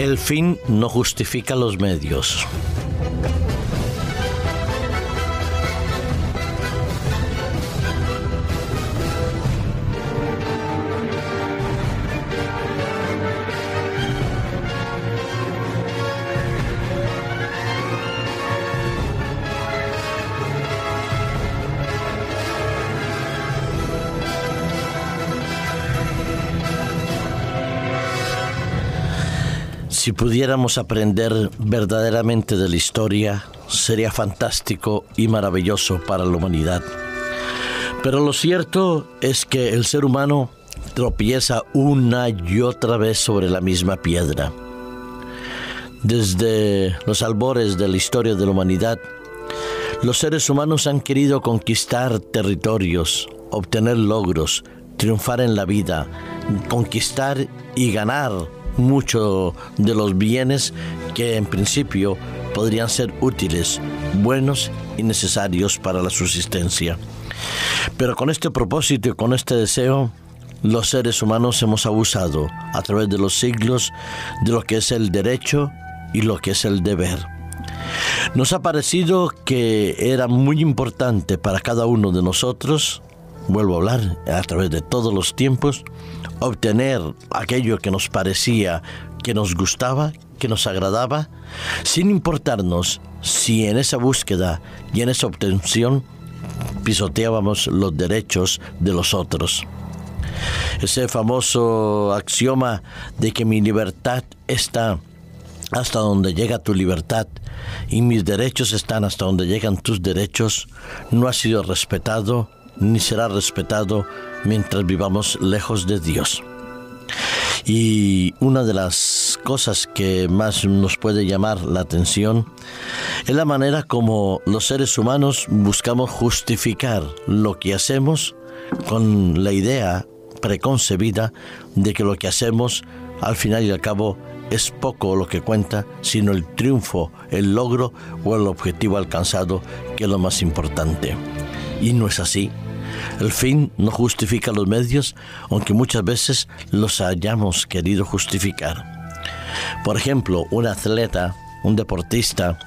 El fin no justifica los medios. Si pudiéramos aprender verdaderamente de la historia, sería fantástico y maravilloso para la humanidad. Pero lo cierto es que el ser humano tropieza una y otra vez sobre la misma piedra. Desde los albores de la historia de la humanidad, los seres humanos han querido conquistar territorios, obtener logros, triunfar en la vida, conquistar y ganar mucho de los bienes que en principio podrían ser útiles, buenos y necesarios para la subsistencia. Pero con este propósito y con este deseo, los seres humanos hemos abusado a través de los siglos de lo que es el derecho y lo que es el deber. Nos ha parecido que era muy importante para cada uno de nosotros, vuelvo a hablar, a través de todos los tiempos, obtener aquello que nos parecía que nos gustaba, que nos agradaba, sin importarnos si en esa búsqueda y en esa obtención pisoteábamos los derechos de los otros. Ese famoso axioma de que mi libertad está hasta donde llega tu libertad y mis derechos están hasta donde llegan tus derechos, no ha sido respetado ni será respetado mientras vivamos lejos de Dios. Y una de las cosas que más nos puede llamar la atención es la manera como los seres humanos buscamos justificar lo que hacemos con la idea preconcebida de que lo que hacemos al final y al cabo es poco lo que cuenta, sino el triunfo, el logro o el objetivo alcanzado, que es lo más importante. Y no es así. El fin no justifica los medios, aunque muchas veces los hayamos querido justificar. Por ejemplo, un atleta, un deportista,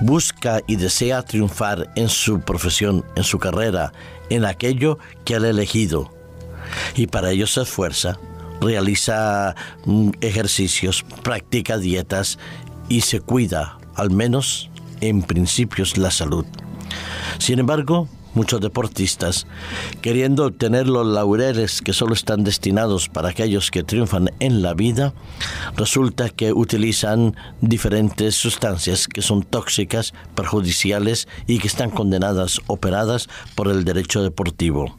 busca y desea triunfar en su profesión, en su carrera, en aquello que ha elegido. Y para ello se esfuerza, realiza mm, ejercicios, practica dietas y se cuida, al menos en principios, la salud. Sin embargo, muchos deportistas, queriendo obtener los laureles que solo están destinados para aquellos que triunfan en la vida, resulta que utilizan diferentes sustancias que son tóxicas, perjudiciales y que están condenadas, operadas por el derecho deportivo.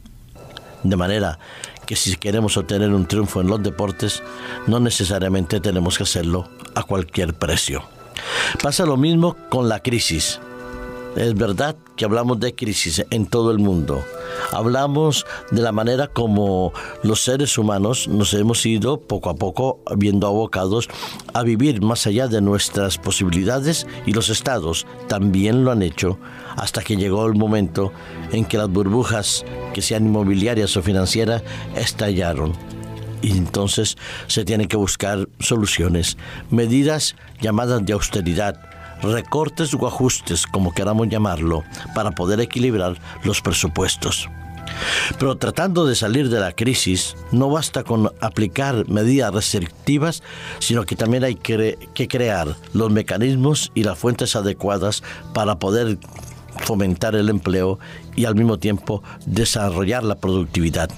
De manera que si queremos obtener un triunfo en los deportes, no necesariamente tenemos que hacerlo a cualquier precio. Pasa lo mismo con la crisis. Es verdad que hablamos de crisis en todo el mundo. Hablamos de la manera como los seres humanos nos hemos ido poco a poco viendo abocados a vivir más allá de nuestras posibilidades y los estados también lo han hecho hasta que llegó el momento en que las burbujas, que sean inmobiliarias o financieras, estallaron. Y entonces se tienen que buscar soluciones, medidas llamadas de austeridad, recortes o ajustes, como queramos llamarlo, para poder equilibrar los presupuestos. Pero tratando de salir de la crisis, no basta con aplicar medidas restrictivas, sino que también hay que, crear los mecanismos y las fuentes adecuadas para poder fomentar el empleo y al mismo tiempo desarrollar la productividad.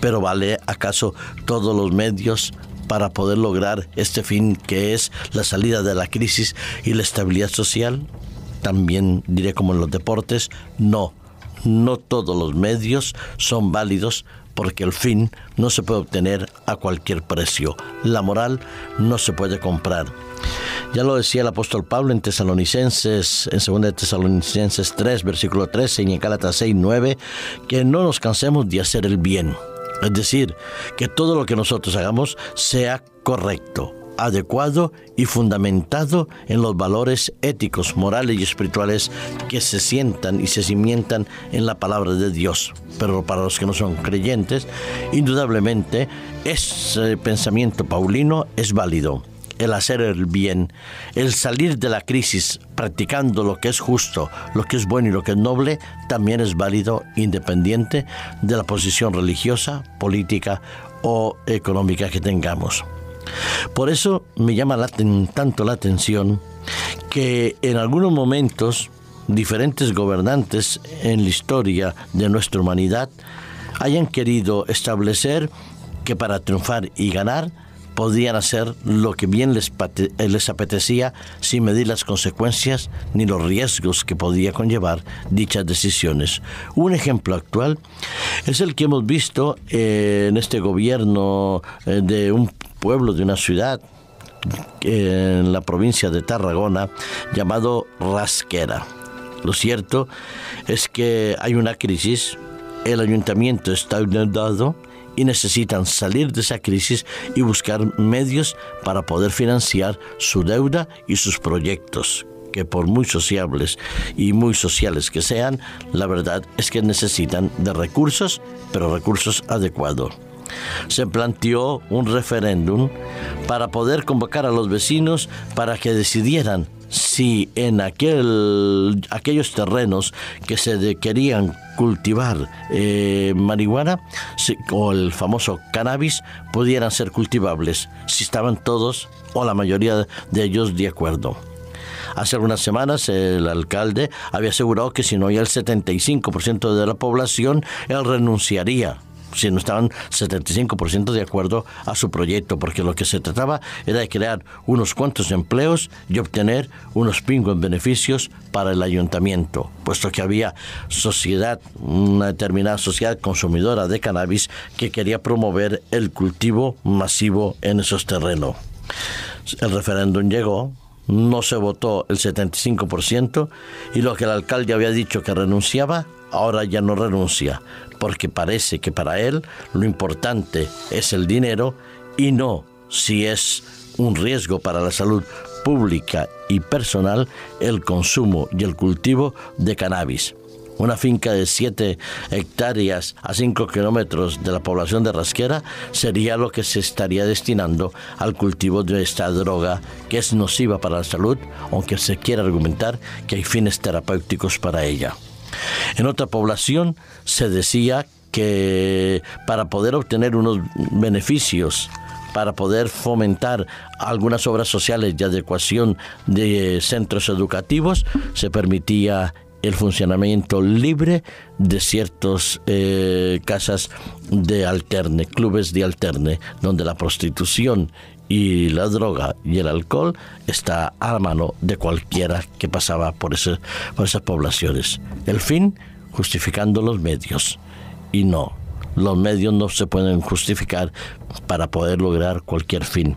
Pero ¿vale acaso todos los medios para poder lograr este fin que es la salida de la crisis y la estabilidad social? También diré como en los deportes, no, no todos los medios son válidos porque el fin no se puede obtener a cualquier precio. La moral no se puede comprar. Ya lo decía el apóstol Pablo en Tesalonicenses, en 2 Tesalonicenses 3, versículo 13 y en Gálatas 6, 9, que no nos cansemos de hacer el bien es decir, que todo lo que nosotros hagamos sea correcto, adecuado y fundamentado en los valores éticos, morales y espirituales que se sientan y se cimientan en la palabra de Dios. Pero para los que no son creyentes, indudablemente ese pensamiento paulino es válido el hacer el bien, el salir de la crisis practicando lo que es justo, lo que es bueno y lo que es noble, también es válido independiente de la posición religiosa, política o económica que tengamos. Por eso me llama tanto la atención que en algunos momentos diferentes gobernantes en la historia de nuestra humanidad hayan querido establecer que para triunfar y ganar podían hacer lo que bien les, les apetecía sin medir las consecuencias ni los riesgos que podía conllevar dichas decisiones. Un ejemplo actual es el que hemos visto eh, en este gobierno eh, de un pueblo, de una ciudad, en la provincia de Tarragona, llamado Rasquera. Lo cierto es que hay una crisis, el ayuntamiento está inundado, y necesitan salir de esa crisis y buscar medios para poder financiar su deuda y sus proyectos que por muy sociables y muy sociales que sean, la verdad es que necesitan de recursos, pero recursos adecuados. Se planteó un referéndum para poder convocar a los vecinos para que decidieran si en aquel, aquellos terrenos que se querían cultivar eh, marihuana o el famoso cannabis pudieran ser cultivables, si estaban todos o la mayoría de ellos de acuerdo. Hace algunas semanas el alcalde había asegurado que si no hay el 75% de la población, él renunciaría si no estaban 75% de acuerdo a su proyecto, porque lo que se trataba era de crear unos cuantos empleos y obtener unos pingos beneficios para el ayuntamiento, puesto que había sociedad, una determinada sociedad consumidora de cannabis que quería promover el cultivo masivo en esos terrenos. El referéndum llegó, no se votó el 75% y lo que el alcalde había dicho que renunciaba, ahora ya no renuncia, porque parece que para él lo importante es el dinero y no si es un riesgo para la salud pública y personal el consumo y el cultivo de cannabis. Una finca de 7 hectáreas a 5 kilómetros de la población de Rasquera sería lo que se estaría destinando al cultivo de esta droga que es nociva para la salud, aunque se quiera argumentar que hay fines terapéuticos para ella. En otra población se decía que para poder obtener unos beneficios, para poder fomentar algunas obras sociales de adecuación de centros educativos, se permitía el funcionamiento libre de ciertas eh, casas de alterne, clubes de alterne, donde la prostitución y la droga y el alcohol está a la mano de cualquiera que pasaba por, por esas poblaciones. El fin justificando los medios. Y no, los medios no se pueden justificar para poder lograr cualquier fin.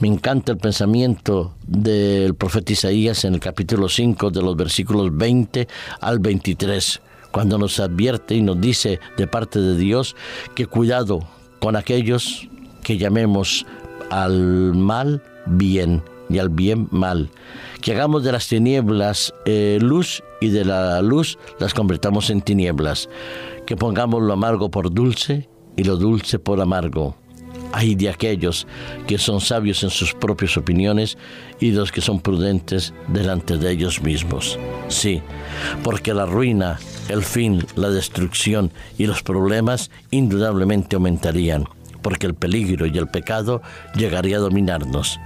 Me encanta el pensamiento del profeta Isaías en el capítulo 5 de los versículos 20 al 23, cuando nos advierte y nos dice de parte de Dios que cuidado con aquellos que llamemos al mal bien y al bien mal. Que hagamos de las tinieblas eh, luz y de la luz las convertamos en tinieblas. Que pongamos lo amargo por dulce y lo dulce por amargo. Hay de aquellos que son sabios en sus propias opiniones y los que son prudentes delante de ellos mismos. Sí, porque la ruina, el fin, la destrucción y los problemas indudablemente aumentarían porque el peligro y el pecado llegaría a dominarnos.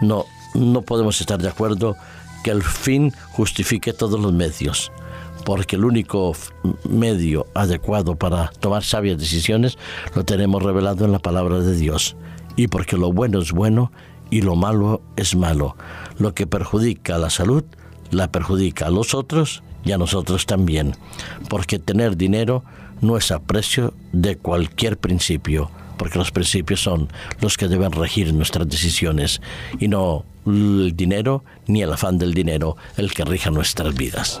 No, no podemos estar de acuerdo que el fin justifique todos los medios, porque el único medio adecuado para tomar sabias decisiones lo tenemos revelado en la palabra de Dios, y porque lo bueno es bueno y lo malo es malo. Lo que perjudica a la salud, la perjudica a los otros y a nosotros también, porque tener dinero no es aprecio de cualquier principio porque los principios son los que deben regir nuestras decisiones y no el dinero ni el afán del dinero el que rija nuestras vidas.